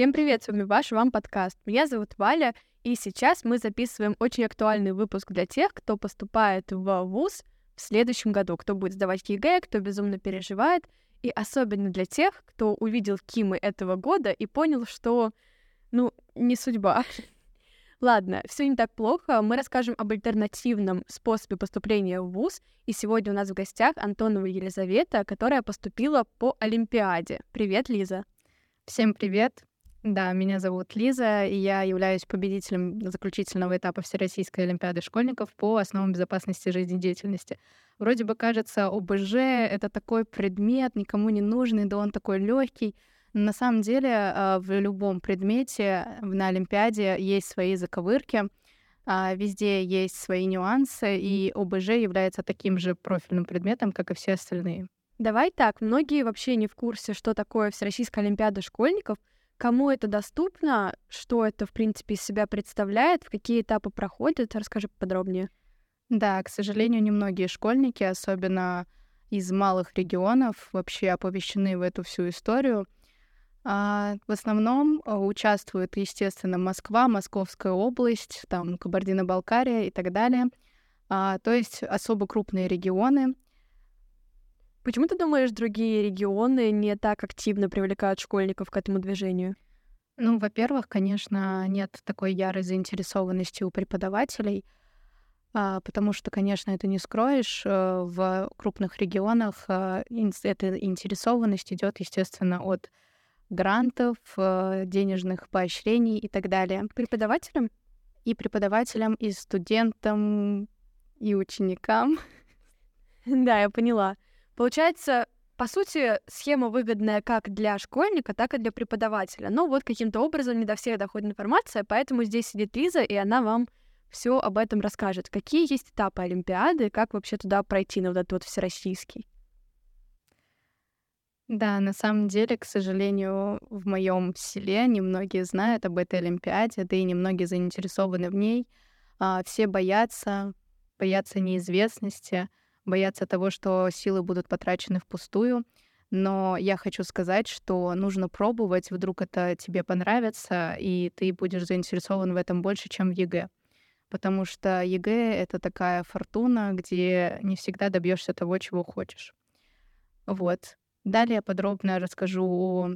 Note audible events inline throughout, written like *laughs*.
Всем привет, с вами ваш Вам подкаст. Меня зовут Валя, и сейчас мы записываем очень актуальный выпуск для тех, кто поступает в ВУЗ в следующем году, кто будет сдавать ЕГЭ, кто безумно переживает, и особенно для тех, кто увидел КИМы этого года и понял, что, ну, не судьба. *laughs* Ладно, все не так плохо. Мы расскажем об альтернативном способе поступления в ВУЗ. И сегодня у нас в гостях Антонова Елизавета, которая поступила по Олимпиаде. Привет, Лиза. Всем привет. Да, меня зовут Лиза, и я являюсь победителем заключительного этапа Всероссийской Олимпиады школьников по основам безопасности жизнедеятельности. Вроде бы кажется, ОБЖ — это такой предмет, никому не нужный, да он такой легкий. На самом деле а, в любом предмете на Олимпиаде есть свои заковырки, а, везде есть свои нюансы, и ОБЖ является таким же профильным предметом, как и все остальные. Давай так, многие вообще не в курсе, что такое Всероссийская Олимпиада школьников, кому это доступно, что это, в принципе, из себя представляет, в какие этапы проходит, расскажи подробнее. Да, к сожалению, немногие школьники, особенно из малых регионов, вообще оповещены в эту всю историю — а, в основном а, участвуют, естественно, Москва, Московская область, там Кабардино-Балкария и так далее. А, то есть особо крупные регионы. Почему ты думаешь, другие регионы не так активно привлекают школьников к этому движению? Ну, во-первых, конечно, нет такой ярой заинтересованности у преподавателей, а, потому что, конечно, это не скроешь. Э, в крупных регионах а, эта интересованность идет, естественно, от грантов, э, денежных поощрений и так далее. Преподавателям? И преподавателям, и студентам, и ученикам. *laughs* Да, я поняла. Получается, по сути, схема выгодная как для школьника, так и для преподавателя. Но вот каким-то образом не до всех доходит информация, поэтому здесь сидит Лиза, и она вам все об этом расскажет. Какие есть этапы Олимпиады, как вообще туда пройти на вот этот вот всероссийский? Да, на самом деле, к сожалению, в моем селе немногие знают об этой Олимпиаде, да и немногие заинтересованы в ней. А, все боятся, боятся неизвестности, боятся того, что силы будут потрачены впустую. Но я хочу сказать, что нужно пробовать, вдруг это тебе понравится, и ты будешь заинтересован в этом больше, чем в ЕГЭ. Потому что ЕГЭ — это такая фортуна, где не всегда добьешься того, чего хочешь. Вот. Далее подробно расскажу о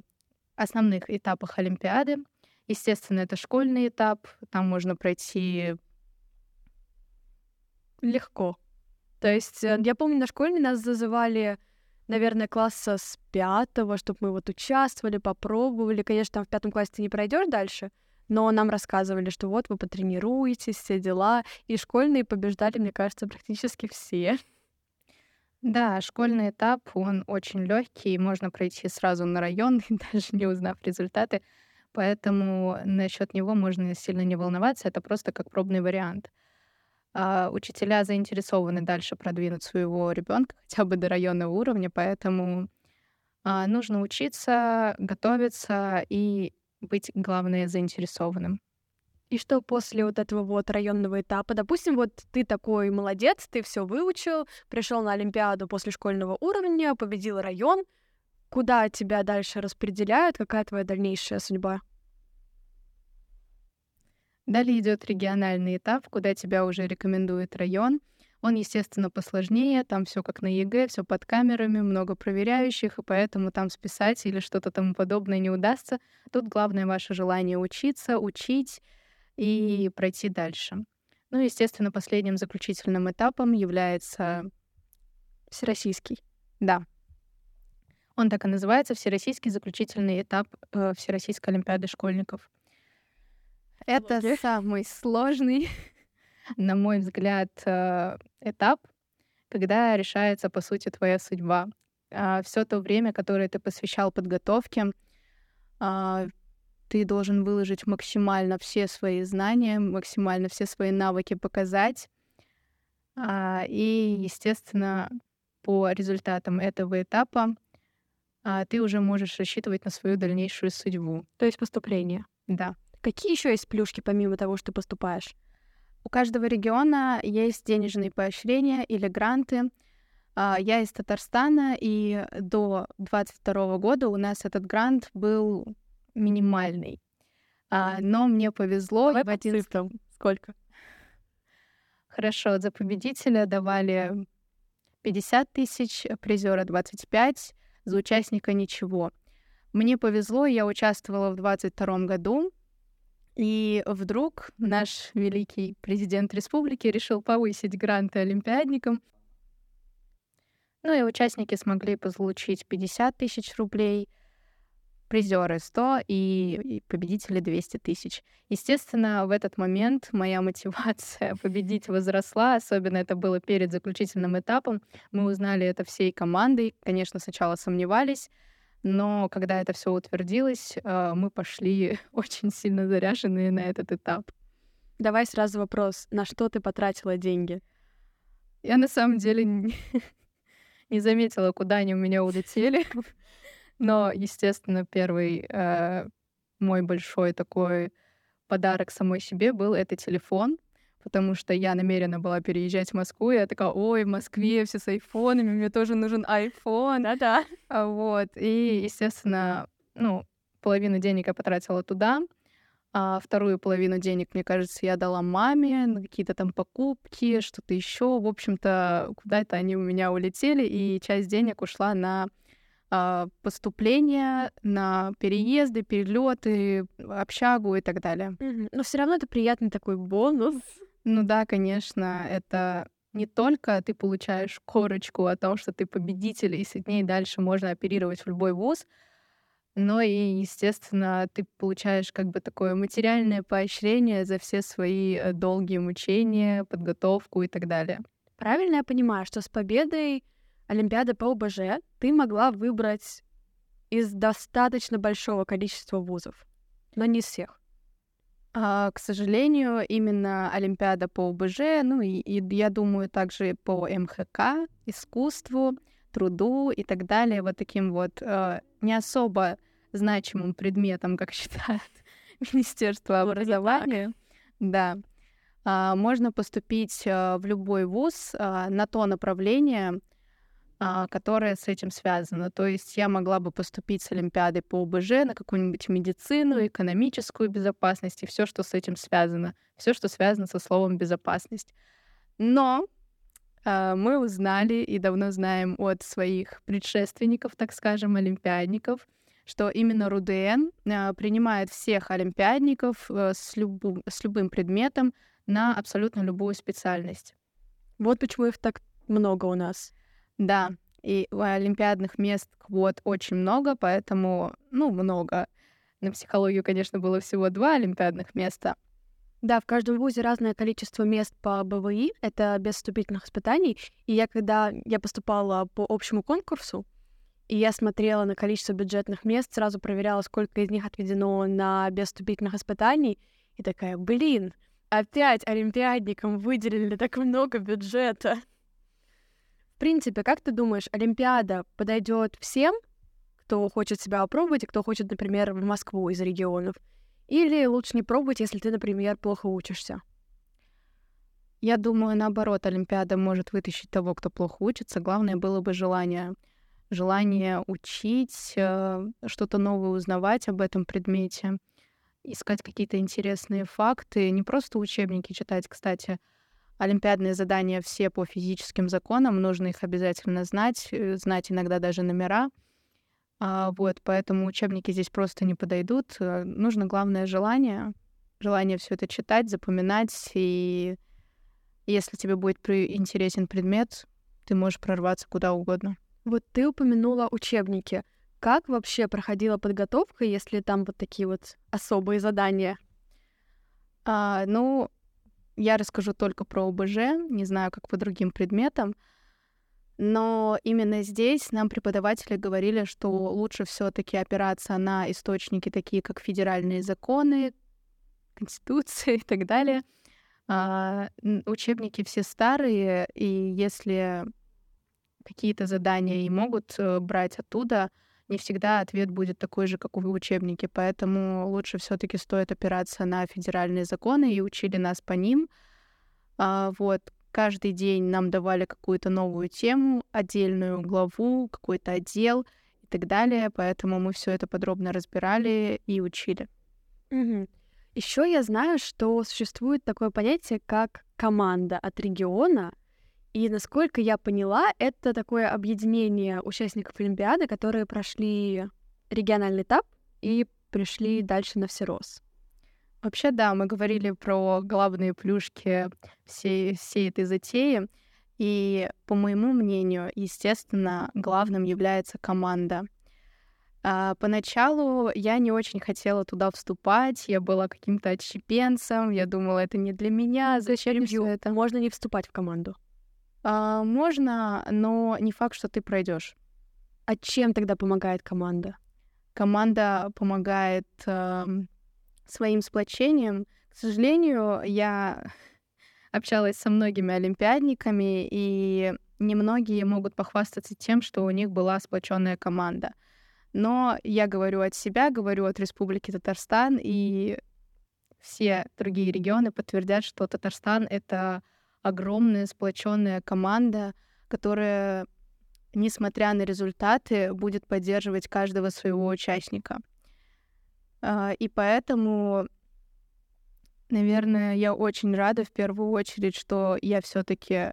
основных этапах Олимпиады. Естественно, это школьный этап. Там можно пройти легко. То есть, э, я помню, на школьной нас зазывали, наверное, класса с пятого, чтобы мы вот участвовали, попробовали. Конечно, там в пятом классе ты не пройдешь дальше, но нам рассказывали, что вот вы потренируетесь, все дела. И школьные побеждали, мне кажется, практически все. Да, школьный этап, он очень легкий, можно пройти сразу на район, *laughs* даже не узнав результаты. Поэтому насчет него можно сильно не волноваться, это просто как пробный вариант. А учителя заинтересованы дальше продвинуть своего ребенка хотя бы до районного уровня, поэтому а, нужно учиться, готовиться и быть, главное, заинтересованным. И что после вот этого вот районного этапа, допустим, вот ты такой молодец, ты все выучил, пришел на Олимпиаду после школьного уровня, победил район, куда тебя дальше распределяют, какая твоя дальнейшая судьба? Далее идет региональный этап, куда тебя уже рекомендует район. Он, естественно, посложнее, там все как на ЕГЭ, все под камерами, много проверяющих, и поэтому там списать или что-то тому подобное не удастся. Тут главное ваше желание учиться, учить, и пройти дальше. Ну, естественно, последним заключительным этапом является всероссийский. Да. Он так и называется Всероссийский заключительный этап э, Всероссийской Олимпиады школьников. Это okay. самый сложный, *laughs* на мой взгляд, э, этап, когда решается, по сути, твоя судьба. Э, все то время, которое ты посвящал подготовке, э, ты должен выложить максимально все свои знания, максимально все свои навыки показать. А, и, естественно, по результатам этого этапа а, ты уже можешь рассчитывать на свою дальнейшую судьбу. То есть поступление. Да. Какие еще есть плюшки, помимо того, что поступаешь? У каждого региона есть денежные поощрения или гранты. А, я из Татарстана, и до 22 года у нас этот грант был минимальный. А, но мне повезло. Давай в один... цифрам. Сколько? Хорошо, за победителя давали 50 тысяч, призера 25, за участника ничего. Мне повезло, я участвовала в 22 году, и вдруг наш великий президент республики решил повысить гранты олимпиадникам. Ну и участники смогли получить 50 тысяч рублей, призеры 100 и, и победители 200 тысяч. Естественно, в этот момент моя *laughs* мотивация победить возросла, особенно это было перед заключительным этапом. Мы узнали это всей командой, конечно, сначала сомневались, но когда это все утвердилось, э, мы пошли *laughs* очень сильно заряженные на этот этап. Давай сразу вопрос. На что ты потратила деньги? Я на самом деле *laughs* не заметила, куда они у меня улетели. *laughs* Но, естественно, первый э, мой большой такой подарок самой себе был это телефон, потому что я намерена была переезжать в Москву, и я такая, ой, в Москве все с айфонами, мне тоже нужен айфон. Да-да. А вот, и, естественно, ну, половину денег я потратила туда, а вторую половину денег, мне кажется, я дала маме на какие-то там покупки, что-то еще. В общем-то, куда-то они у меня улетели, и часть денег ушла на а, поступления, на переезды, перелеты, общагу и так далее. Но все равно это приятный такой бонус. Ну да, конечно, это не только ты получаешь корочку о том, что ты победитель, и с ней дальше можно оперировать в любой вуз, но и, естественно, ты получаешь как бы такое материальное поощрение за все свои э, долгие мучения, подготовку и так далее. Правильно я понимаю, что с победой Олимпиады по ОБЖ ты могла выбрать из достаточно большого количества вузов, но не из всех. А, к сожалению, именно Олимпиада по ОБЖ, ну и, и я думаю также по МХК, искусству, труду и так далее, вот таким вот э, не особо значимым предметом, как *laughs* считает Министерство образования. Да. А, можно поступить э, в любой вуз а, на то направление, а, которое с этим связано. То есть я могла бы поступить с Олимпиадой по ОБЖ на какую-нибудь медицину, экономическую безопасность и все, что с этим связано. Все, что связано со словом безопасность. Но э, мы узнали и давно знаем от своих предшественников, так скажем, олимпиадников, что именно РУДН э, принимает всех олимпиадников э, с, любым, с любым предметом на абсолютно любую специальность. Вот почему их так много у нас. Да, и олимпиадных мест квот очень много, поэтому, ну, много. На психологию, конечно, было всего два олимпиадных места. Да, в каждом вузе разное количество мест по БВИ, это без вступительных испытаний. И я, когда я поступала по общему конкурсу, и я смотрела на количество бюджетных мест, сразу проверяла, сколько из них отведено на без вступительных испытаний, и такая, блин, опять олимпиадникам выделили так много бюджета. Принципе, как ты думаешь, Олимпиада подойдет всем, кто хочет себя опробовать и кто хочет, например, в Москву из регионов? Или лучше не пробовать, если ты, например, плохо учишься? Я думаю, наоборот, Олимпиада может вытащить того, кто плохо учится. Главное было бы желание. Желание учить, э, что-то новое узнавать об этом предмете, искать какие-то интересные факты, не просто учебники читать, кстати, Олимпиадные задания все по физическим законам, нужно их обязательно знать, э, знать иногда даже номера. А, вот, поэтому учебники здесь просто не подойдут. Э, нужно главное желание, желание все это читать, запоминать, и если тебе будет интересен предмет, ты можешь прорваться куда угодно. Вот ты упомянула учебники. Как вообще проходила подготовка, если там вот такие вот особые задания? А, ну, я расскажу только про ОБЖ, не знаю, как по другим предметам. Но именно здесь нам преподаватели говорили, что лучше все-таки опираться на источники, такие как федеральные законы, конституция *laughs* и так далее. А, учебники все старые, и если какие-то задания и могут э, брать оттуда, не всегда ответ будет такой же, как в учебнике. Поэтому лучше все-таки стоит опираться на федеральные законы и учили нас по ним. А, вот каждый день нам давали какую-то новую тему, отдельную главу, какой-то отдел, и так далее. Поэтому мы все это подробно разбирали и учили. Угу. Еще я знаю, что существует такое понятие, как команда от региона. И насколько я поняла, это такое объединение участников Олимпиады, которые прошли региональный этап и пришли дальше на всерос. Вообще, да, мы говорили про главные плюшки всей, всей этой затеи. И, по моему мнению, естественно, главным является команда. А, поначалу я не очень хотела туда вступать, я была каким-то отщепенцем, я думала, это не для меня, зачем все это? Можно не вступать в команду. А, можно, но не факт, что ты пройдешь. А чем тогда помогает команда? Команда помогает э, своим сплочением. К сожалению, я *laughs* общалась со многими олимпиадниками, и немногие могут похвастаться тем, что у них была сплоченная команда. Но я говорю от себя, говорю от Республики Татарстан, и все другие регионы подтвердят, что Татарстан — это огромная сплоченная команда, которая, несмотря на результаты, будет поддерживать каждого своего участника. А, и поэтому, наверное, я очень рада в первую очередь, что я все-таки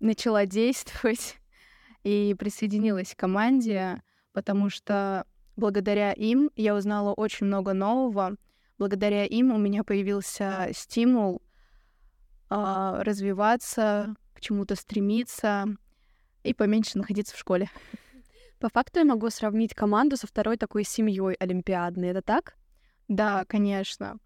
начала действовать *laughs* и присоединилась к команде, потому что благодаря им я узнала очень много нового. Благодаря им у меня появился стимул э, развиваться, к чему-то стремиться и поменьше находиться в школе. По факту я могу сравнить команду со второй такой семьей олимпиадной. Это так? Да, конечно.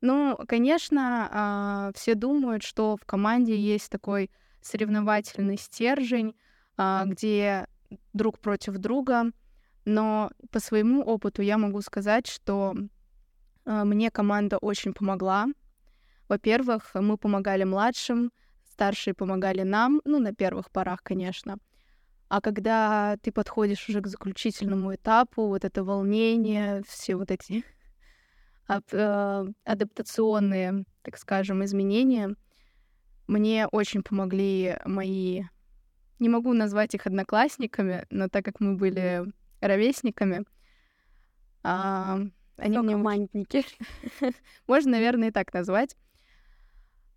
Ну, конечно, э, все думают, что в команде есть такой соревновательный стержень, а, где друг против друга. Но по своему опыту я могу сказать, что а, мне команда очень помогла. Во-первых, мы помогали младшим, старшие помогали нам, ну, на первых порах, конечно. А когда ты подходишь уже к заключительному этапу, вот это волнение, все вот эти *laughs* а, адаптационные, так скажем, изменения, мне очень помогли мои не могу назвать их одноклассниками, но так как мы были ровесниками, а, они мне мантники. *laughs* Можно, наверное, и так назвать.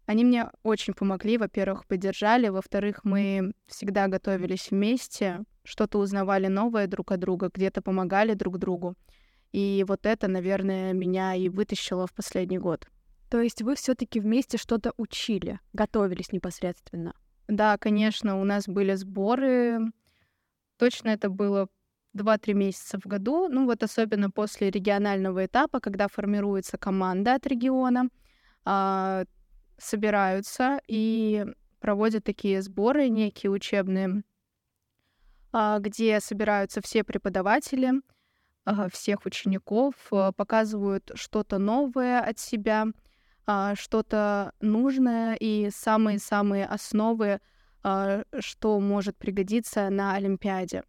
Они мне очень помогли. Во-первых, поддержали. Во-вторых, мы всегда готовились вместе, что-то узнавали новое друг от друга, где-то помогали друг другу. И вот это, наверное, меня и вытащило в последний год. То есть вы все-таки вместе что-то учили, готовились непосредственно? Да, конечно, у нас были сборы. Точно это было 2-3 месяца в году. Ну вот особенно после регионального этапа, когда формируется команда от региона, а, собираются и проводят такие сборы, некие учебные, а, где собираются все преподаватели, а, всех учеников, а, показывают что-то новое от себя, что-то нужное и самые-самые основы, что может пригодиться на Олимпиаде.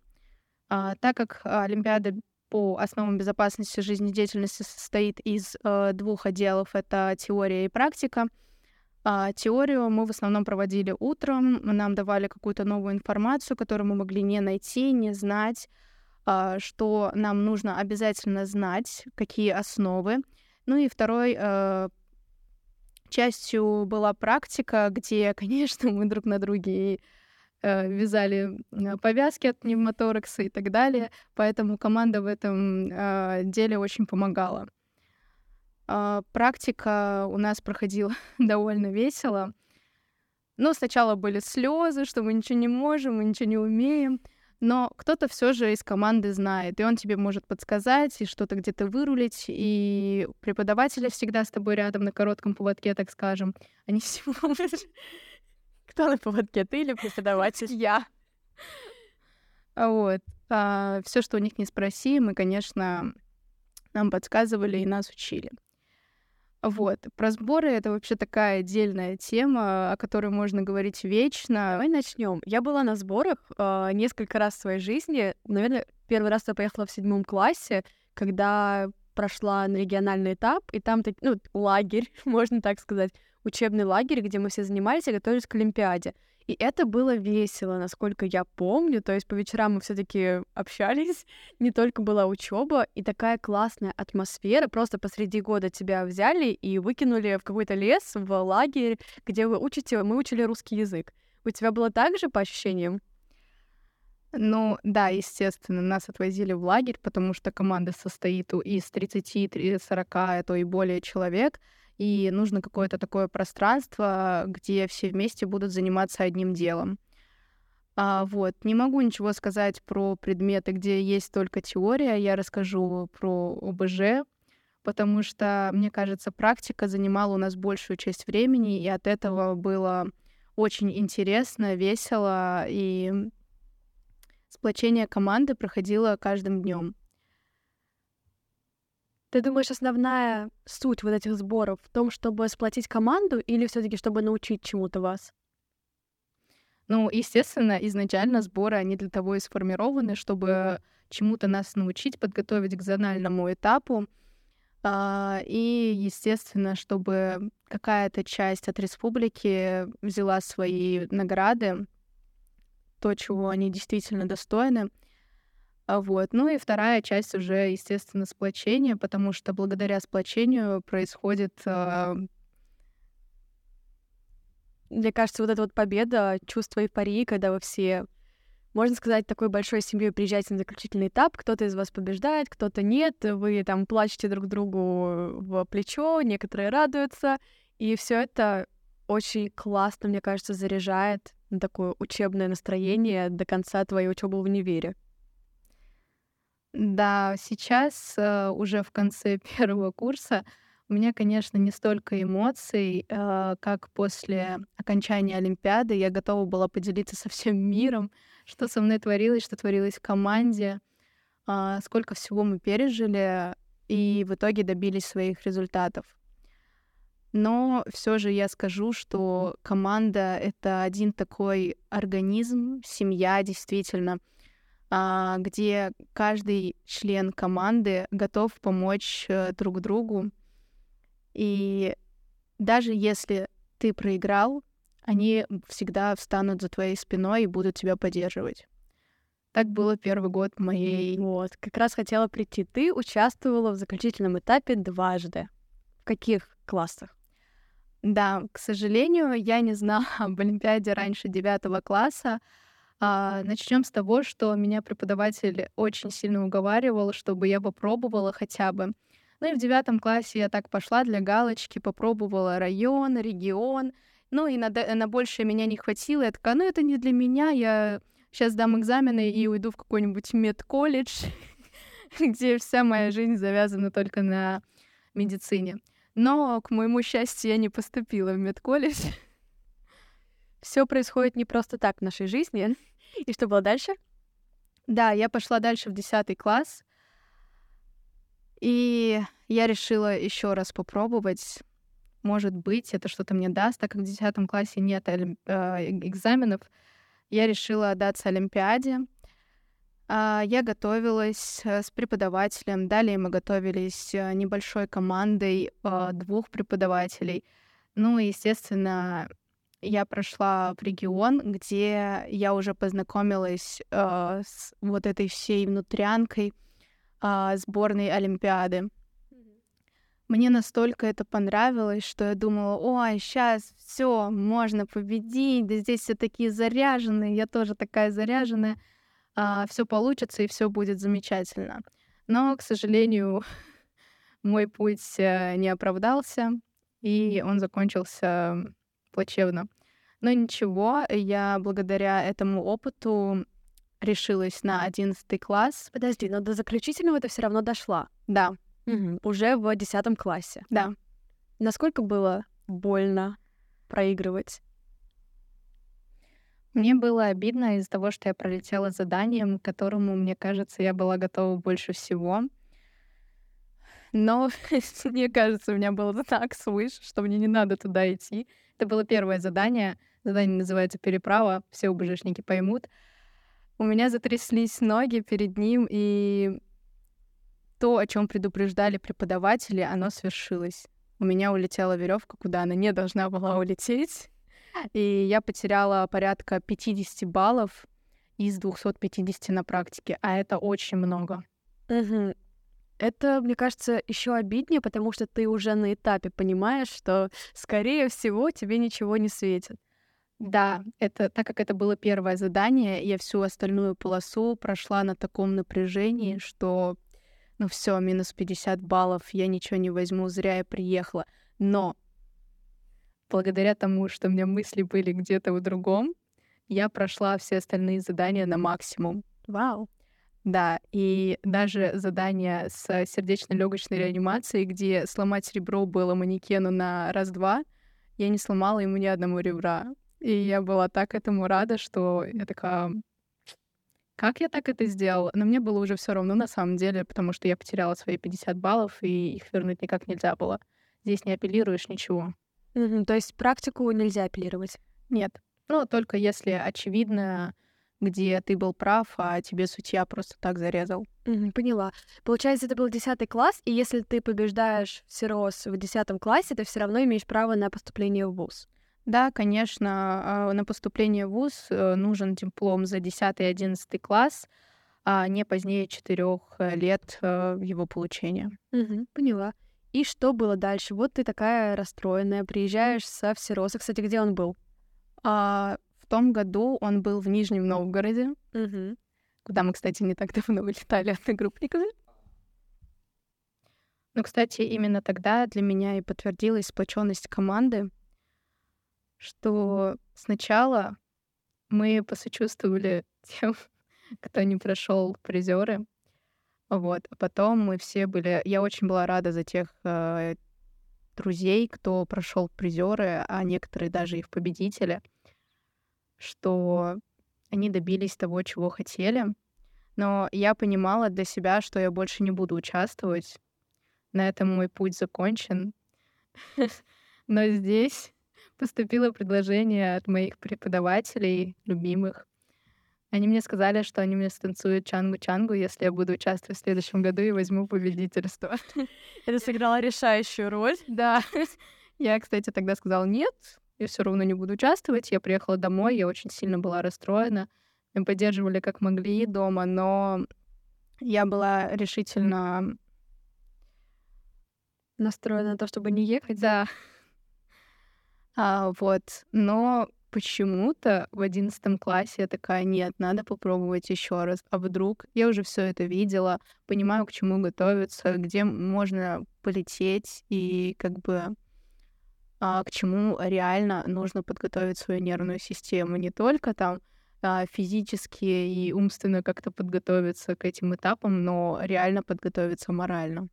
Так как Олимпиада по основам безопасности жизнедеятельности состоит из э, двух отделов, это теория и практика. А теорию мы в основном проводили утром, нам давали какую-то новую информацию, которую мы могли не найти, не знать, а, что нам нужно обязательно знать, какие основы. Ну и второй э, частью была практика, где, *laughs* конечно, мы друг на друге э, вязали э, повязки от пневмоторакса и так далее, поэтому команда в этом деле очень помогала. Э, практика у нас проходила *laughs* довольно весело. Но сначала были слезы, что мы ничего не можем, мы ничего не умеем но кто-то все же из команды знает, и он тебе может подсказать, и что-то где-то вырулить, и преподаватели всегда с тобой рядом на коротком поводке, так скажем. Они *laughs* всего... Кто на поводке, ты или преподаватель? *laughs* Я. Вот. А, все, что у них не спроси, мы, конечно, нам подсказывали и нас учили. Вот. Про сборы это вообще такая отдельная тема, о которой можно говорить вечно. Давай начнем. Я была на сборах э, несколько раз в своей жизни. Наверное, первый раз я поехала в седьмом классе, когда прошла на региональный этап, и там ну, лагерь, *laughs* можно так сказать, учебный лагерь, где мы все занимались и готовились к Олимпиаде. И это было весело, насколько я помню. То есть по вечерам мы все-таки общались, *laughs* не только была учеба, и такая классная атмосфера. Просто посреди года тебя взяли и выкинули в какой-то лес, в лагерь, где вы учите, мы учили русский язык. У тебя было так же по ощущениям? Ну, да, естественно, нас отвозили в лагерь, потому что команда состоит из 30-40, а то и более человек, и нужно какое-то такое пространство, где все вместе будут заниматься одним делом. А, вот, не могу ничего сказать про предметы, где есть только теория, я расскажу про ОБЖ, потому что, мне кажется, практика занимала у нас большую часть времени, и от этого было очень интересно, весело, и сплочение команды проходило каждым днем. Ты думаешь, основная суть вот этих сборов в том, чтобы сплотить команду или все-таки чтобы научить чему-то вас? Ну, естественно, изначально сборы, они для того и сформированы, чтобы чему-то нас научить, подготовить к зональному этапу. А, и, естественно, чтобы какая-то часть от республики взяла свои награды, то, чего они действительно достойны. А, вот. Ну и вторая часть уже, естественно, сплочение, потому что благодаря сплочению происходит... Э... Мне кажется, вот эта вот победа, чувство эйфории, когда вы все, можно сказать, такой большой семьей приезжаете на заключительный этап, кто-то из вас побеждает, кто-то нет, вы там плачете друг другу в плечо, некоторые радуются, и все это очень классно, мне кажется, заряжает на такое учебное настроение до конца твоей учебы в универе. Да, сейчас э, уже в конце *laughs* первого курса у меня, конечно, не столько эмоций, э, как после окончания Олимпиады. Я готова была поделиться со всем миром, что со мной творилось, что творилось в команде, э, сколько всего мы пережили и в итоге добились своих результатов. Но все же я скажу, что команда — это один такой организм, семья действительно — а, где каждый член команды готов помочь э, друг другу. И даже если ты проиграл, они всегда встанут за твоей спиной и будут тебя поддерживать. Так было первый год моей... Вот, как раз хотела прийти. Ты участвовала в заключительном этапе дважды. В каких классах? Да, к сожалению, я не знала *laughs* об Олимпиаде раньше девятого класса, а, начнем с того, что меня преподаватель очень сильно уговаривал, чтобы я попробовала хотя бы. Ну и в девятом классе я так пошла для галочки, попробовала район, регион. Ну и на, на большее меня не хватило. Я такая, ну это не для меня, я сейчас дам экзамены и уйду в какой-нибудь медколледж, *laughs* где вся моя жизнь завязана только на медицине. Но, к моему счастью, я не поступила в медколледж. Все происходит не просто так в нашей жизни. И что было дальше? Да, я пошла дальше в 10 класс. И я решила еще раз попробовать. Может быть, это что-то мне даст, так как в 10 классе нет э, экзаменов. Я решила отдаться Олимпиаде. А, я готовилась э, с преподавателем. Далее мы готовились э, небольшой командой двух преподавателей. Ну, естественно, я прошла в регион, где я уже познакомилась э, с вот этой всей внутрянкой э, сборной Олимпиады. Мне настолько это понравилось, что я думала, ой, сейчас все, можно победить, да здесь все такие заряженные, я тоже такая заряженная, э, а, все получится и все будет замечательно. Но, к сожалению, *laughs* мой путь э, не оправдался, и он закончился плачевно. Но ничего, я благодаря этому опыту решилась на одиннадцатый класс. Подожди, но до заключительного ты все равно дошла. Да. Угу. Уже в десятом классе. Да. Насколько было больно проигрывать? Мне было обидно из-за того, что я пролетела заданием, к которому, мне кажется, я была готова больше всего. Но *laughs* мне кажется, у меня было так свыше, что мне не надо туда идти. Это было первое задание. Задание называется «Переправа». Все УБЖшники поймут. У меня затряслись ноги перед ним, и то, о чем предупреждали преподаватели, оно свершилось. У меня улетела веревка, куда она не должна была улететь. И я потеряла порядка 50 баллов из 250 на практике, а это очень много. Угу. Это, мне кажется, еще обиднее, потому что ты уже на этапе понимаешь, что, скорее всего, тебе ничего не светит. Да, это так как это было первое задание, я всю остальную полосу прошла на таком напряжении, что ну все, минус 50 баллов, я ничего не возьму, зря я приехала. Но благодаря тому, что у меня мысли были где-то в другом, я прошла все остальные задания на максимум. Вау. Да, и даже задание с сердечно-легочной реанимацией, где сломать ребро было манекену на раз-два, я не сломала ему ни одного ребра. И я была так этому рада, что я такая, как я так это сделала? Но мне было уже все равно на самом деле, потому что я потеряла свои 50 баллов, и их вернуть никак нельзя было. Здесь не апеллируешь ничего. Mm-hmm, то есть практику нельзя апеллировать? Нет. Ну, только если очевидно, где ты был прав, а тебе судья просто так зарезал. Mm-hmm, поняла. Получается, это был 10 класс, и если ты побеждаешь в СИРОС в 10 классе, ты все равно имеешь право на поступление в ВУЗ. Да, конечно, а, на поступление в ВУЗ э, нужен диплом за 10 и 11 класс, а не позднее 4 э, лет э, его получения. Угу, поняла. И что было дальше? Вот ты такая расстроенная, приезжаешь со Всероса. Кстати, где он был? А, в том году он был в Нижнем Новгороде, угу. куда мы, кстати, не так давно вылетали *laughs* одногруппниками. Ну, кстати, именно тогда для меня и подтвердилась сплоченность команды, что сначала мы посочувствовали *laughs* тем, кто не прошел призеры. Вот. А потом мы все были... Я очень была рада за тех э, друзей, кто прошел призеры, а некоторые даже и в победители, что они добились того, чего хотели. Но я понимала для себя, что я больше не буду участвовать. На этом мой путь закончен. *laughs* Но здесь поступило предложение от моих преподавателей, любимых. Они мне сказали, что они мне станцуют чангу-чангу, если я буду участвовать в следующем году и возьму победительство. *laughs* Это сыграло решающую роль. Да. *laughs* Я, кстати, тогда сказала нет, я все равно не буду участвовать. Я приехала домой, я очень сильно была расстроена. Мы поддерживали как могли дома, но я была решительно настроена на то, чтобы не ехать. Да. А, вот. Но почему-то в одиннадцатом классе я такая, нет, надо попробовать еще раз. А вдруг я уже все это видела, понимаю, к чему готовиться, где можно полететь и как бы а, к чему реально нужно подготовить свою нервную систему. Не только там а, физически и умственно как-то подготовиться к этим этапам, но реально подготовиться морально.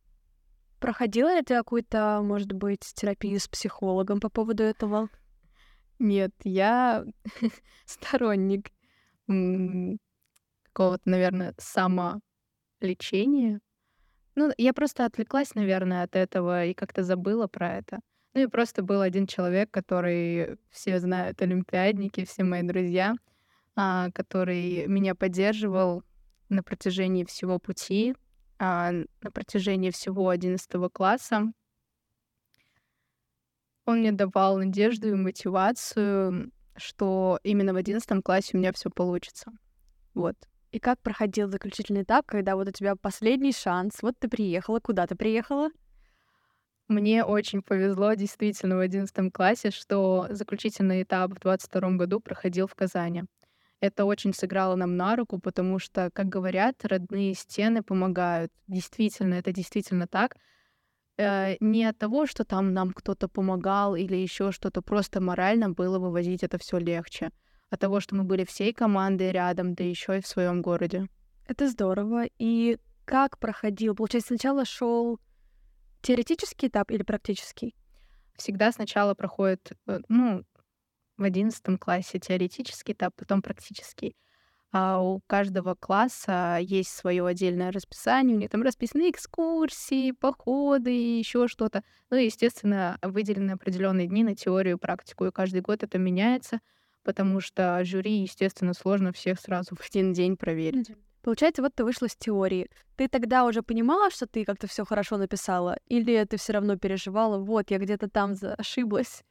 Проходила ли ты какую-то, может быть, терапию с психологом по поводу этого? Нет, я *laughs* сторонник какого-то, наверное, самолечения. Ну, я просто отвлеклась, наверное, от этого и как-то забыла про это. Ну и просто был один человек, который все знают, олимпиадники, все мои друзья, а, который меня поддерживал на протяжении всего пути а, на протяжении всего 11 класса. Он мне давал надежду и мотивацию, что именно в 11 классе у меня все получится. Вот. И как проходил заключительный этап, когда вот у тебя последний шанс, вот ты приехала, куда ты приехала? Мне очень повезло действительно в 11 классе, что заключительный этап в 22 году проходил в Казани это очень сыграло нам на руку, потому что, как говорят, родные стены помогают. Действительно, это действительно так. Э, не от того, что там нам кто-то помогал или еще что-то, просто морально было вывозить это все легче. От того, что мы были всей командой рядом, да еще и в своем городе. Это здорово. И как проходил? Получается, сначала шел теоретический этап или практический? Всегда сначала проходит, э, ну, в одиннадцатом классе теоретический этап, потом практический. А у каждого класса есть свое отдельное расписание, у них там расписаны экскурсии, походы и еще что-то. Ну и, естественно, выделены определенные дни на теорию и практику, и каждый год это меняется, потому что жюри, естественно, сложно всех сразу в один день проверить. Получается, вот ты вышла с теории. Ты тогда уже понимала, что ты как-то все хорошо написала? Или ты все равно переживала, вот, я где-то там ошиблась?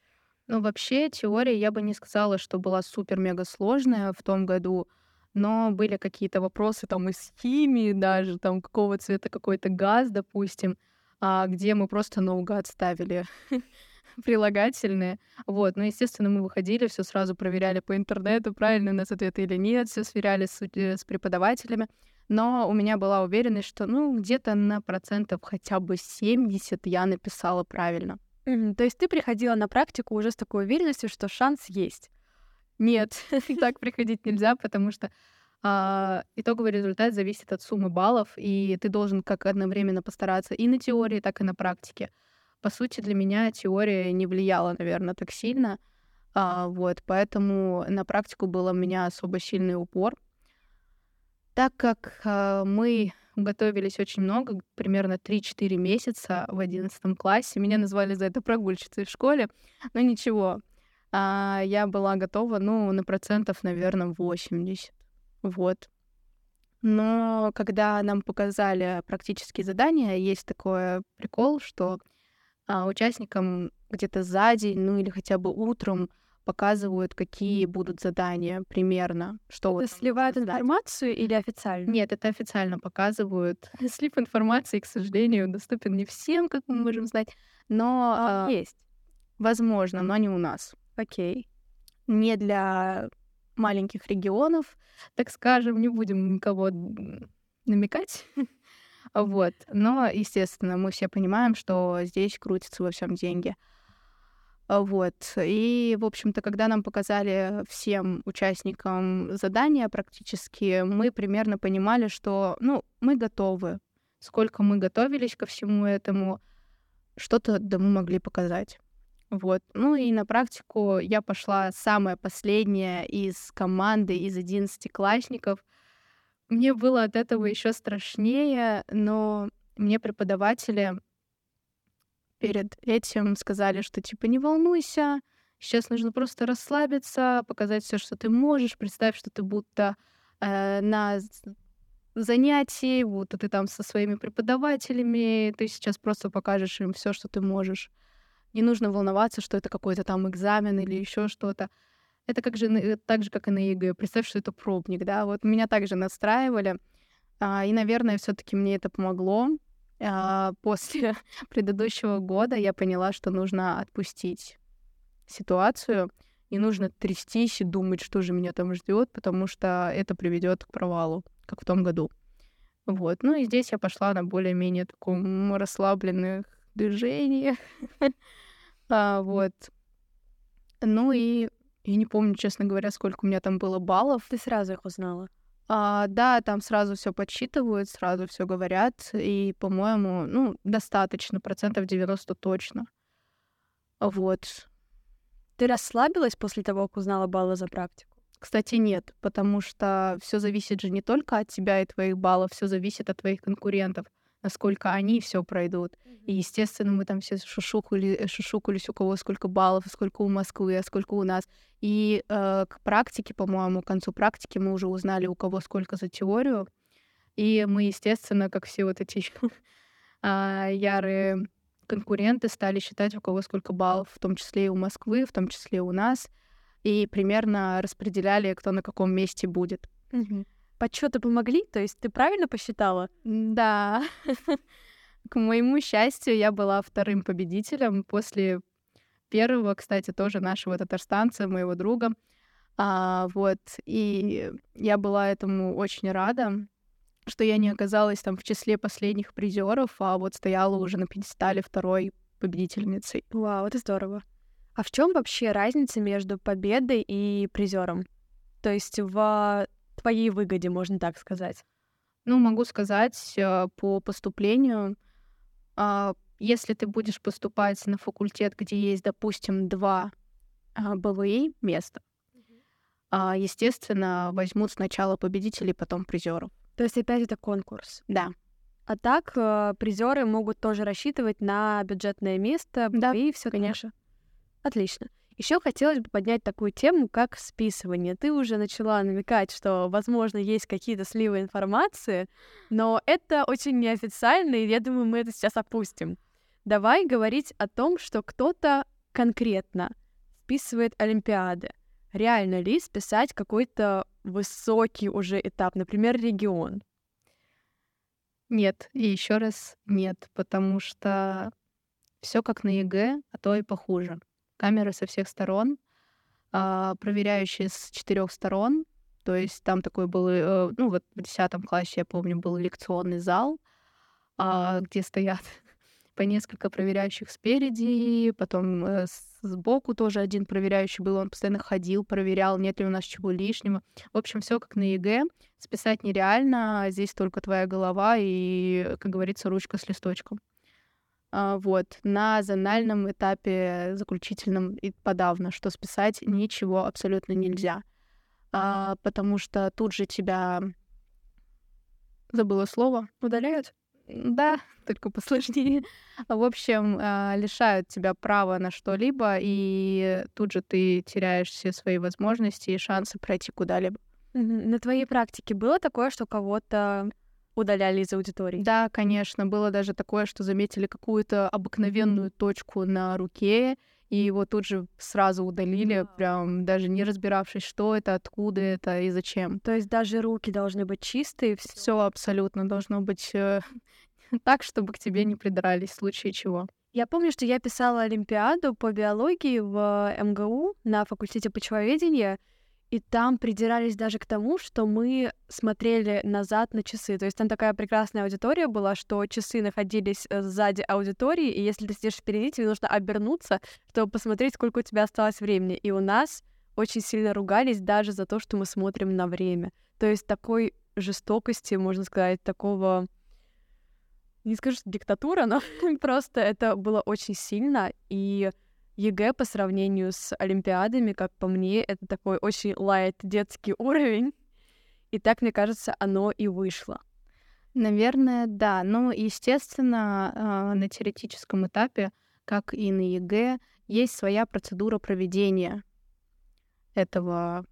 Ну, вообще, теория, я бы не сказала, что была супер-мега сложная в том году, но были какие-то вопросы там из химии даже, там какого цвета какой-то газ, допустим, а, где мы просто наугад ставили *laughs* прилагательные. Вот, ну, естественно, мы выходили, все сразу проверяли по интернету, правильно у нас ответы или нет, все сверяли с, э, с преподавателями. Но у меня была уверенность, что, ну, где-то на процентов хотя бы 70 я написала правильно. Мгм. То есть ты приходила на практику уже с такой уверенностью, что шанс есть. Нет, *laughs* так приходить нельзя, потому что а, итоговый результат зависит от суммы баллов, и ты должен как одновременно постараться и на теории, так и на практике. По сути, для меня теория не влияла, наверное, так сильно. А, вот, поэтому на практику был у меня особо сильный упор. Так как а, мы готовились очень много, примерно 3-4 месяца в 11 классе. Меня назвали за это прогульщицей в школе, но ничего. А, я была готова, ну, на процентов, наверное, 80. Вот. Но когда нам показали практические задания, есть такой прикол, что а, участникам где-то за день, ну или хотя бы утром показывают, какие будут задания примерно. Что это вот сливают информацию или официально? Нет, это официально показывают. *laughs* Слив информации, к сожалению, доступен не всем, как мы можем знать, но а, есть. Возможно, но не у нас. Окей. Не для маленьких регионов, так скажем, не будем никого намекать. *laughs* вот. Но, естественно, мы все понимаем, что здесь крутятся во всем деньги. А, вот. И, в общем-то, когда нам показали всем участникам задания практически, мы примерно понимали, что, ну, мы готовы. Сколько мы готовились ко всему этому, что-то да мы могли показать. Вот. Ну и на практику я пошла самая последняя из команды, из 11 классников. Мне было от этого еще страшнее, но мне преподаватели перед этим сказали, что типа не волнуйся, сейчас нужно просто расслабиться, показать все, что ты можешь, представь, что ты будто э, на занятии, вот ты там со своими преподавателями, ты сейчас просто покажешь им все, что ты можешь. Не нужно волноваться, что это какой-то там экзамен или еще что-то. Это как же, так же, как и на ЕГЭ. Представь, что это пробник, да. Вот меня также настраивали. А, и, наверное, все таки мне это помогло. А, *laughs* после предыдущего года я поняла, что нужно отпустить ситуацию, не нужно трястись и думать, что же меня там ждет, потому что это приведет к провалу, как в том году. Вот. Ну и здесь я пошла на более-менее таком расслабленных движениях. *laughs* а, вот. Ну и я не помню, честно говоря, сколько у меня там было баллов. Ты сразу их узнала? А, да, там сразу все подсчитывают, сразу все говорят, и, по-моему, ну, достаточно, процентов 90 точно. Вот. Ты расслабилась после того, как узнала баллы за практику? Кстати, нет, потому что все зависит же не только от тебя и твоих баллов, все зависит от твоих конкурентов насколько они все пройдут. И, естественно, мы там все шушукали, э, шушукались, у кого сколько баллов, сколько у Москвы, а сколько у нас. И э, к практике, по-моему, к концу практики мы уже узнали, у кого сколько за теорию. И мы, естественно, как все вот эти *laughs* а, ярые конкуренты, стали считать, у кого сколько баллов, в том числе и у Москвы, в том числе и у нас. И примерно распределяли, кто на каком месте будет. Угу подсчеты помогли? То есть ты правильно посчитала? Да. *laughs* К моему счастью, я была вторым победителем после первого, кстати, тоже нашего татарстанца, моего друга. А, вот, и я была этому очень рада, что я не оказалась там в числе последних призеров, а вот стояла уже на пьедестале второй победительницей. Вау, это здорово. А в чем вообще разница между победой и призером? То есть в твоей выгоде, можно так сказать? Ну, могу сказать, э, по поступлению, а, если ты будешь поступать на факультет, где есть, допустим, два а, БВИ места, mm-hmm. естественно, возьмут сначала победителей, потом призеров. То есть опять это конкурс? Да. А так э, призеры могут тоже рассчитывать на бюджетное место, да, и все конечно. Отлично. Еще хотелось бы поднять такую тему, как списывание. Ты уже начала намекать, что, возможно, есть какие-то сливы информации, но это очень неофициально, и я думаю, мы это сейчас опустим. Давай говорить о том, что кто-то конкретно списывает Олимпиады. Реально ли списать какой-то высокий уже этап, например, регион? Нет, и еще раз нет, потому что все как на ЕГЭ, а то и похуже. Камеры со всех сторон, а, проверяющие с четырех сторон. То есть там такой был, э, ну вот в десятом классе, я помню, был лекционный зал, а, где стоят *laughs* по несколько проверяющих спереди, потом э, сбоку тоже один проверяющий был, он постоянно ходил, проверял, нет ли у нас чего лишнего. В общем, все как на ЕГЭ. Списать нереально, здесь только твоя голова и, как говорится, ручка с листочком. А, вот. На зональном этапе заключительном и подавно, что списать ничего абсолютно нельзя. А, потому что тут же тебя забыла слово. Удаляют? Да, *laughs* только посложнее. В общем, а, лишают тебя права на что-либо, и тут же ты теряешь все свои возможности и шансы пройти куда-либо. На твоей практике было такое, что кого-то удаляли из аудитории? Да, конечно. Было даже такое, что заметили какую-то обыкновенную точку на руке, и его тут же сразу удалили, прям даже не разбиравшись, что это, откуда это и зачем. То есть даже руки должны быть чистые? Все абсолютно должно быть э, *laughs* так, чтобы к тебе не придрались в случае чего. Я помню, что я писала Олимпиаду по биологии в МГУ на факультете почвоведения, и там придирались даже к тому, что мы смотрели назад на часы. То есть там такая прекрасная аудитория была, что часы находились э, сзади аудитории, и если ты сидишь впереди, тебе нужно обернуться, чтобы посмотреть, сколько у тебя осталось времени. И у нас очень сильно ругались даже за то, что мы смотрим на время. То есть такой жестокости, можно сказать, такого не скажу, что диктатура, но *laughs* просто это было очень сильно, и ЕГЭ по сравнению с Олимпиадами, как по мне, это такой очень лайт детский уровень. И так, мне кажется, оно и вышло. Наверное, да. Но, естественно, а, на теоретическом этапе, как и на ЕГЭ, есть своя процедура проведения этого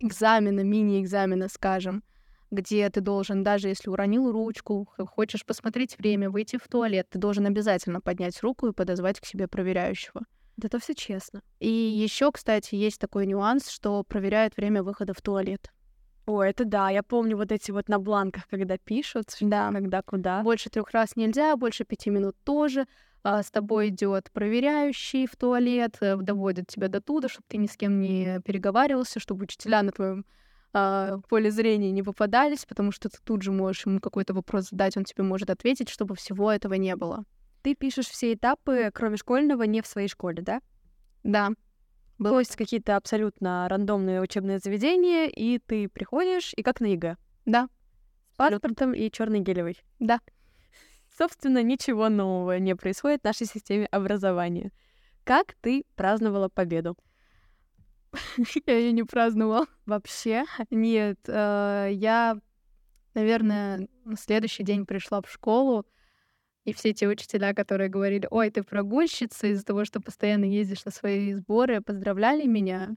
экзамена, мини-экзамена, скажем где ты должен, даже если уронил ручку, хочешь посмотреть время, выйти в туалет, ты должен обязательно поднять руку и подозвать к себе проверяющего. Да это все честно. И еще, кстати, есть такой нюанс, что проверяют время выхода в туалет. О, это да, я помню вот эти вот на бланках, когда пишут, да. когда куда. Больше трех раз нельзя, больше пяти минут тоже. А с тобой идет проверяющий в туалет, э, доводит тебя до туда, чтобы ты ни с кем не переговаривался, чтобы учителя на твоем э, поле зрения не попадались, потому что ты тут же можешь ему какой-то вопрос задать, он тебе может ответить, чтобы всего этого не было. Ты пишешь все этапы, кроме школьного, не в своей школе, да? Да. Было... То есть какие-то абсолютно рандомные учебные заведения, и ты приходишь, и как на ЕГЭ. Да. С паспортом и черный гелевый. Да. Собственно, ничего нового не происходит в нашей системе образования. Как ты праздновала победу? *laughs* я ее не праздновала. *laughs* Вообще? Нет, э, я, наверное, на следующий день пришла в школу, и все те учителя, которые говорили, ой, ты прогульщица из-за того, что постоянно ездишь на свои сборы, поздравляли меня.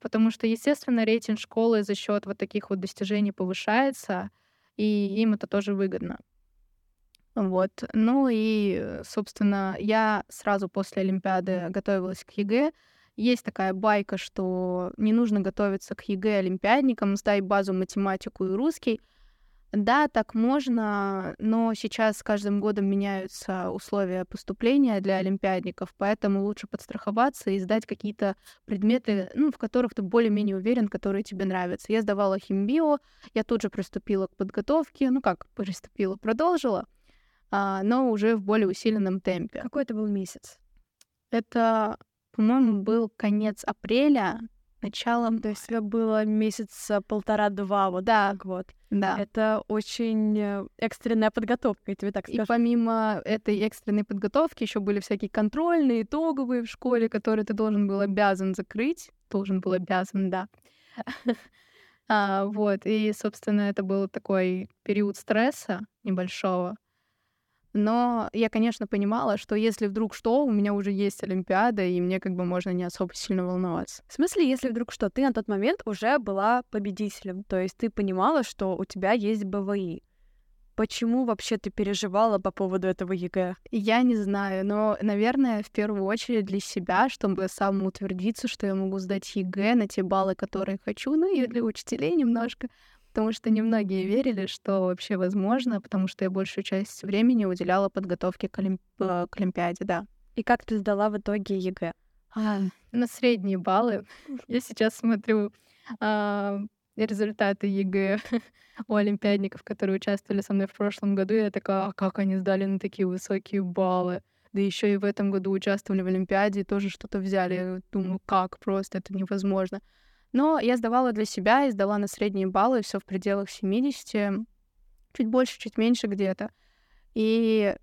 Потому что, естественно, рейтинг школы за счет вот таких вот достижений повышается, и им это тоже выгодно. Вот. Ну и, собственно, я сразу после Олимпиады готовилась к ЕГЭ, есть такая байка, что не нужно готовиться к ЕГЭ олимпиадникам, сдай базу математику и русский. Да, так можно, но сейчас с каждым годом меняются условия поступления для олимпиадников, поэтому лучше подстраховаться и сдать какие-то предметы, ну, в которых ты более-менее уверен, которые тебе нравятся. Я сдавала химбио, я тут же приступила к подготовке, ну как приступила, продолжила, а, но уже в более усиленном темпе. Какой это был месяц? Это по-моему, был конец апреля, началом... То есть это было месяца полтора-два, вот да. так вот. Да. Это очень э, экстренная подготовка, я тебе так скажу. И помимо этой экстренной подготовки еще были всякие контрольные, итоговые в школе, которые ты должен был обязан закрыть. Должен был обязан, да. *laughs* а, вот, и, собственно, это был такой период стресса небольшого. Но я, конечно, понимала, что если вдруг что, у меня уже есть Олимпиада, и мне как бы можно не особо сильно волноваться. В смысле, если вдруг что, ты на тот момент уже была победителем, то есть ты понимала, что у тебя есть БВИ. Почему вообще ты переживала по поводу этого ЕГЭ? Я не знаю, но, наверное, в первую очередь для себя, чтобы самоутвердиться, что я могу сдать ЕГЭ на те баллы, которые хочу, ну и для учителей немножко, потому что немногие верили, что вообще возможно, потому что я большую часть времени уделяла подготовке к, олимп... Э, к Олимпиаде, да. И как ты сдала в итоге ЕГЭ? А, на средние баллы. Я сейчас смотрю а, результаты ЕГЭ *laughs* у олимпиадников, которые участвовали со мной в прошлом году. И я такая, а как они сдали на такие высокие баллы? Да еще и в этом году участвовали в Олимпиаде и тоже что-то взяли. Я думаю, как просто, это невозможно. Но я сдавала для себя и сдала на средние баллы, все в пределах 70, чуть больше, чуть меньше где-то. И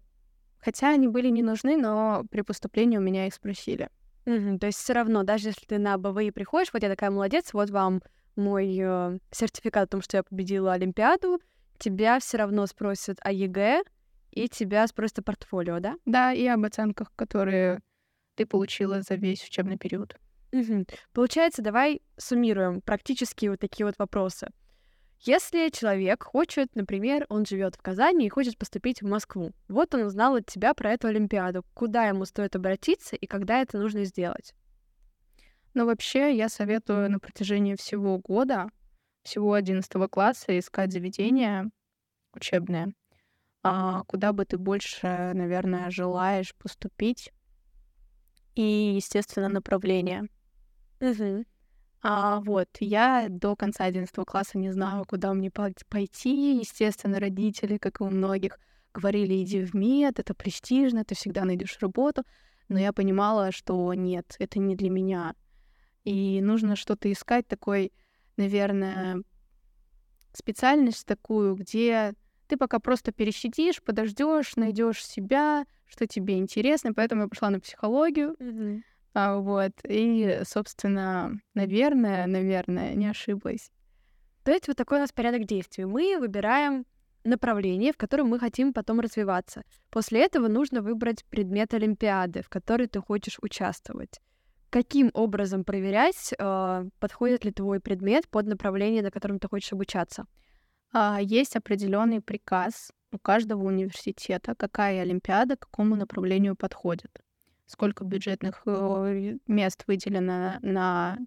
хотя они были не нужны, но при поступлении у меня их спросили. Угу, то есть все равно, даже если ты на БВИ приходишь, вот я такая молодец, вот вам мой э, сертификат о том, что я победила Олимпиаду, тебя все равно спросят о ЕГЭ, и тебя спросят о портфолио, да? Да, и об оценках, которые ты получила за весь учебный период. Угу. Получается, давай суммируем практически вот такие вот вопросы. Если человек хочет, например, он живет в Казани и хочет поступить в Москву, вот он узнал от тебя про эту Олимпиаду, куда ему стоит обратиться и когда это нужно сделать? Но вообще я советую на протяжении всего года, всего 11 класса искать заведение учебное, а, куда бы ты больше, наверное, желаешь поступить. И, естественно, направление. А, вот, я до конца 11 класса не знала, куда мне пойти. Естественно, родители, как и у многих, говорили, иди в мед, это престижно, ты всегда найдешь работу. Но я понимала, что нет, это не для меня. И нужно что-то искать такой, наверное, специальность такую, где ты пока просто пересидишь, подождешь, найдешь себя, что тебе интересно. Поэтому я пошла на психологию. Mm-hmm. А, вот. И, собственно, наверное, наверное, не ошиблась. То есть вот такой у нас порядок действий. Мы выбираем направление, в котором мы хотим потом развиваться. После этого нужно выбрать предмет Олимпиады, в которой ты хочешь участвовать каким образом проверять, э, подходит ли твой предмет под направление, на котором ты хочешь обучаться? А, есть определенный приказ у каждого университета, какая олимпиада к какому направлению подходит, сколько бюджетных э, мест выделено на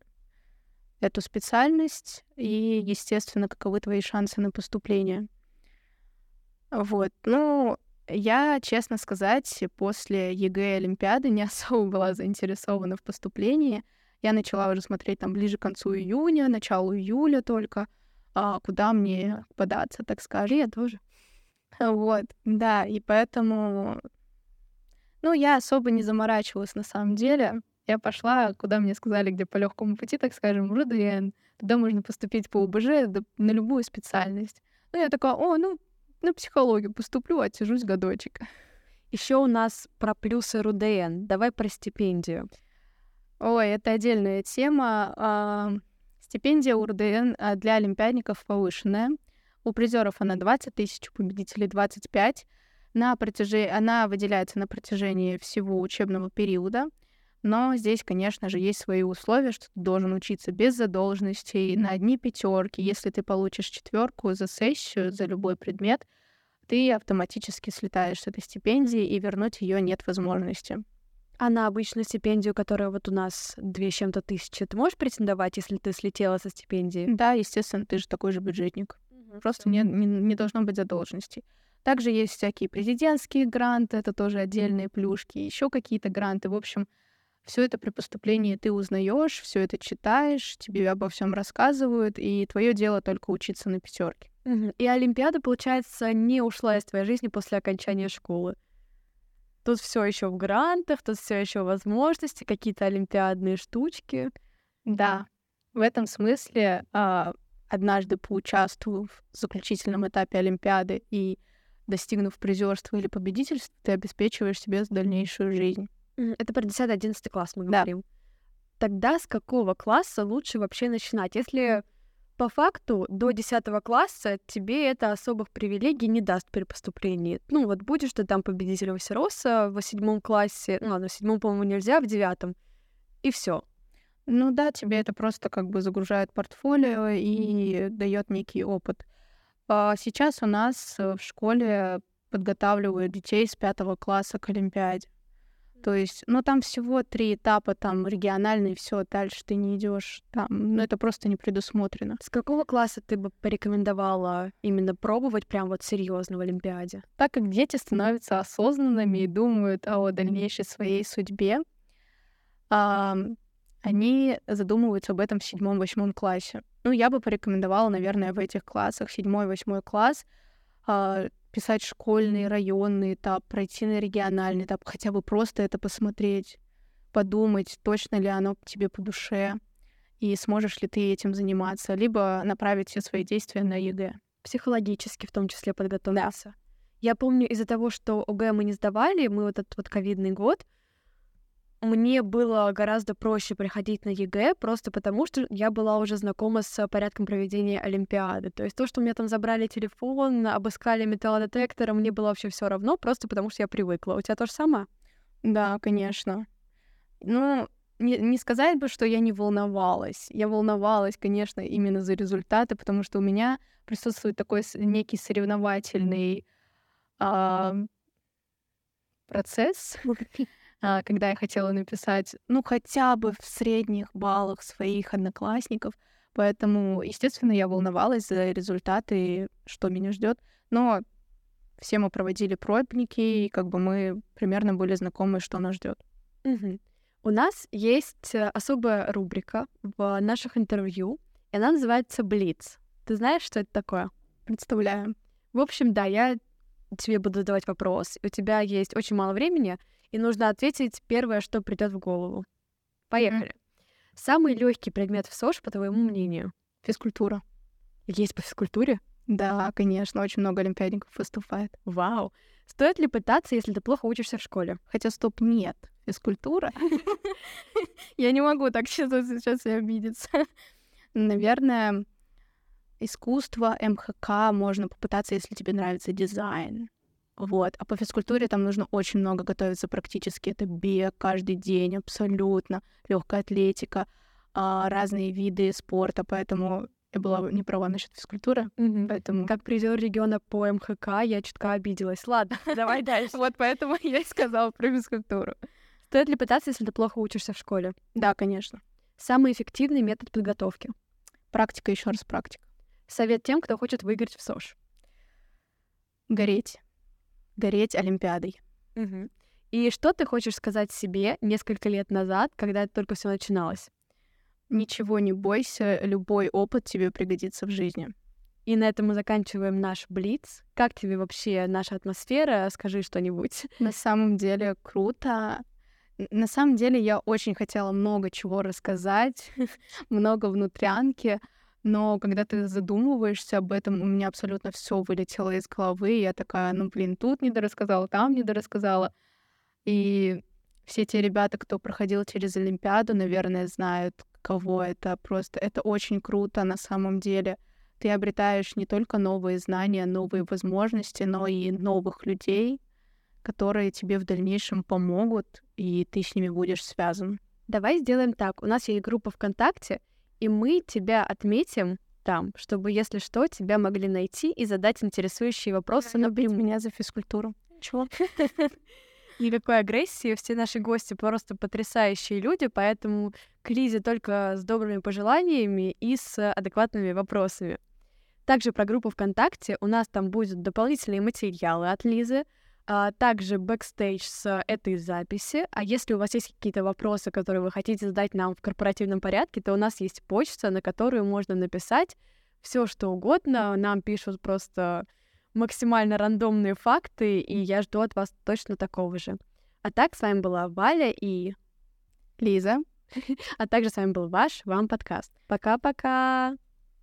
эту специальность и, естественно, каковы твои шансы на поступление. Вот. Ну, я, честно сказать, после ЕГЭ Олимпиады не *laughs* особо была заинтересована в поступлении. Я начала уже смотреть там ближе к концу июня, началу июля только, а, куда мне податься, так скажем. Я тоже. Вот, да, и поэтому... Ну, я особо не заморачивалась на самом деле. Я пошла, куда мне сказали, где по легкому пути, так скажем, в РУДН. Туда можно поступить по ОБЖ на любую специальность. Ну, я такая, о, ну, на психологию поступлю, отсижусь годочек. Еще у нас про плюсы РУДН. Давай про стипендию. Ой, это отдельная тема. А, стипендия у РУДН а, для олимпиадников повышенная. У призеров она 20 тысяч, у победителей 25. На протяжении, она выделяется на протяжении всего учебного периода. Но здесь, конечно же, есть свои условия, что ты должен учиться без задолженностей, на одни пятерки. Если ты получишь четверку за сессию, за любой предмет, ты автоматически слетаешь с этой стипендии, и вернуть ее нет возможности. А на обычную стипендию, которая вот у нас две с чем-то тысячи, ты можешь претендовать, если ты слетела со стипендии? Да, естественно, ты же такой же бюджетник. Угу, Просто не, не, не должно быть задолженностей. Также есть всякие президентские гранты, это тоже отдельные плюшки, еще какие-то гранты. В общем, все это при поступлении ты узнаешь, все это читаешь, тебе обо всем рассказывают, и твое дело только учиться на пятерке. И Олимпиада, получается, не ушла из твоей жизни после окончания школы. Тут все еще в грантах, тут все еще возможности, какие-то олимпиадные штучки. Да, в этом смысле а, однажды поучаствовав в заключительном этапе Олимпиады и достигнув призерства или победительства, ты обеспечиваешь себе дальнейшую жизнь. Это про 10-11 класс мы говорим. Да. Тогда с какого класса лучше вообще начинать? Если по факту до 10 класса тебе это особых привилегий не даст при поступлении. Ну, вот будешь ты там победителем Всероса в седьмом классе, ну ладно, в седьмом, по-моему, нельзя, в девятом, и все. Ну да, тебе это просто как бы загружает портфолио и дает некий опыт. А, сейчас у нас э, в школе подготавливают детей с пятого класса к Олимпиаде. То есть, ну там всего три этапа, там региональный, все, дальше ты не идешь, там, ну это просто не предусмотрено. С какого класса ты бы порекомендовала именно пробовать прям вот серьезно в Олимпиаде? Так как дети становятся осознанными и думают о дальнейшей своей судьбе, а, они задумываются об этом в седьмом-восьмом классе. Ну, я бы порекомендовала, наверное, в этих классах, седьмой-восьмой класс, а, писать школьный, районный этап, пройти на региональный этап, хотя бы просто это посмотреть, подумать, точно ли оно тебе по душе, и сможешь ли ты этим заниматься, либо направить все свои действия на ЕГЭ. Психологически в том числе подготовиться. Да. Я помню, из-за того, что ОГЭ мы не сдавали, мы вот этот вот ковидный год, мне было гораздо проще приходить на ЕГЭ, просто потому что я была уже знакома с порядком проведения Олимпиады. То есть то, что у меня там забрали телефон, обыскали металлодетектор, мне было вообще все равно, просто потому что я привыкла. У тебя то же самое? Да, конечно. Ну, не, не сказать бы, что я не волновалась. Я волновалась, конечно, именно за результаты, потому что у меня присутствует такой некий соревновательный а, процесс. А, когда я хотела написать, ну, хотя бы в средних баллах своих одноклассников. Поэтому, естественно, я волновалась за результаты, что меня ждет. Но все мы проводили пробники, и как бы мы примерно были знакомы, что нас ждет. Угу. У нас есть э, особая рубрика в наших интервью, и она называется Блиц. Ты знаешь, что это такое? Представляю. В общем, да, я тебе буду задавать вопрос. У тебя есть очень мало времени, и нужно ответить первое, что придет в голову. Поехали. Mm-hmm. Самый легкий предмет в СОЖ, по твоему мнению? Физкультура. Есть по физкультуре? Да, конечно, очень много олимпиадников выступает. Вау. Стоит ли пытаться, если ты плохо учишься в школе? Хотя, стоп, нет. Физкультура. *laughs* Я не могу так сейчас и обидеться. Наверное, искусство, МХК можно попытаться, если тебе нравится дизайн. Вот. А по физкультуре там нужно очень много готовиться практически. Это бег каждый день, абсолютно, легкая атлетика, а, разные виды спорта, поэтому я была не права насчет физкультуры, mm-hmm. поэтому... Как призер региона по МХК, я чутка обиделась. Ладно, *laughs* давай дальше. Вот поэтому я и сказала про физкультуру. Стоит ли пытаться, если ты плохо учишься в школе? Да, конечно. Самый эффективный метод подготовки? Практика, еще раз практика. Совет тем, кто хочет выиграть в СОЖ? Гореть гореть Олимпиадой. Угу. И что ты хочешь сказать себе несколько лет назад, когда это только все начиналось? Ничего не бойся, любой опыт тебе пригодится в жизни. И на этом мы заканчиваем наш Блиц. Как тебе вообще наша атмосфера? Скажи что-нибудь. На самом деле круто. На самом деле я очень хотела много чего рассказать, *laughs* много внутрянки, но когда ты задумываешься об этом, у меня абсолютно все вылетело из головы. Я такая, ну блин, тут не дорассказала, там не дорассказала. И все те ребята, кто проходил через Олимпиаду, наверное, знают, кого это. Просто это очень круто на самом деле. Ты обретаешь не только новые знания, новые возможности, но и новых людей, которые тебе в дальнейшем помогут, и ты с ними будешь связан. Давай сделаем так. У нас есть группа ВКонтакте, и мы тебя отметим там, чтобы, если что, тебя могли найти и задать интересующие вопросы. Набить меня за физкультуру. Чего? *laughs* Никакой агрессии, все наши гости просто потрясающие люди, поэтому к Лизе только с добрыми пожеланиями и с адекватными вопросами. Также про группу ВКонтакте у нас там будут дополнительные материалы от Лизы, а также бэкстейдж с этой записи. А если у вас есть какие-то вопросы, которые вы хотите задать нам в корпоративном порядке, то у нас есть почта, на которую можно написать все, что угодно. Нам пишут просто максимально рандомные факты, и я жду от вас точно такого же. А так, с вами была Валя и Лиза. *laughs* А также с вами был ваш Вам подкаст. Пока-пока!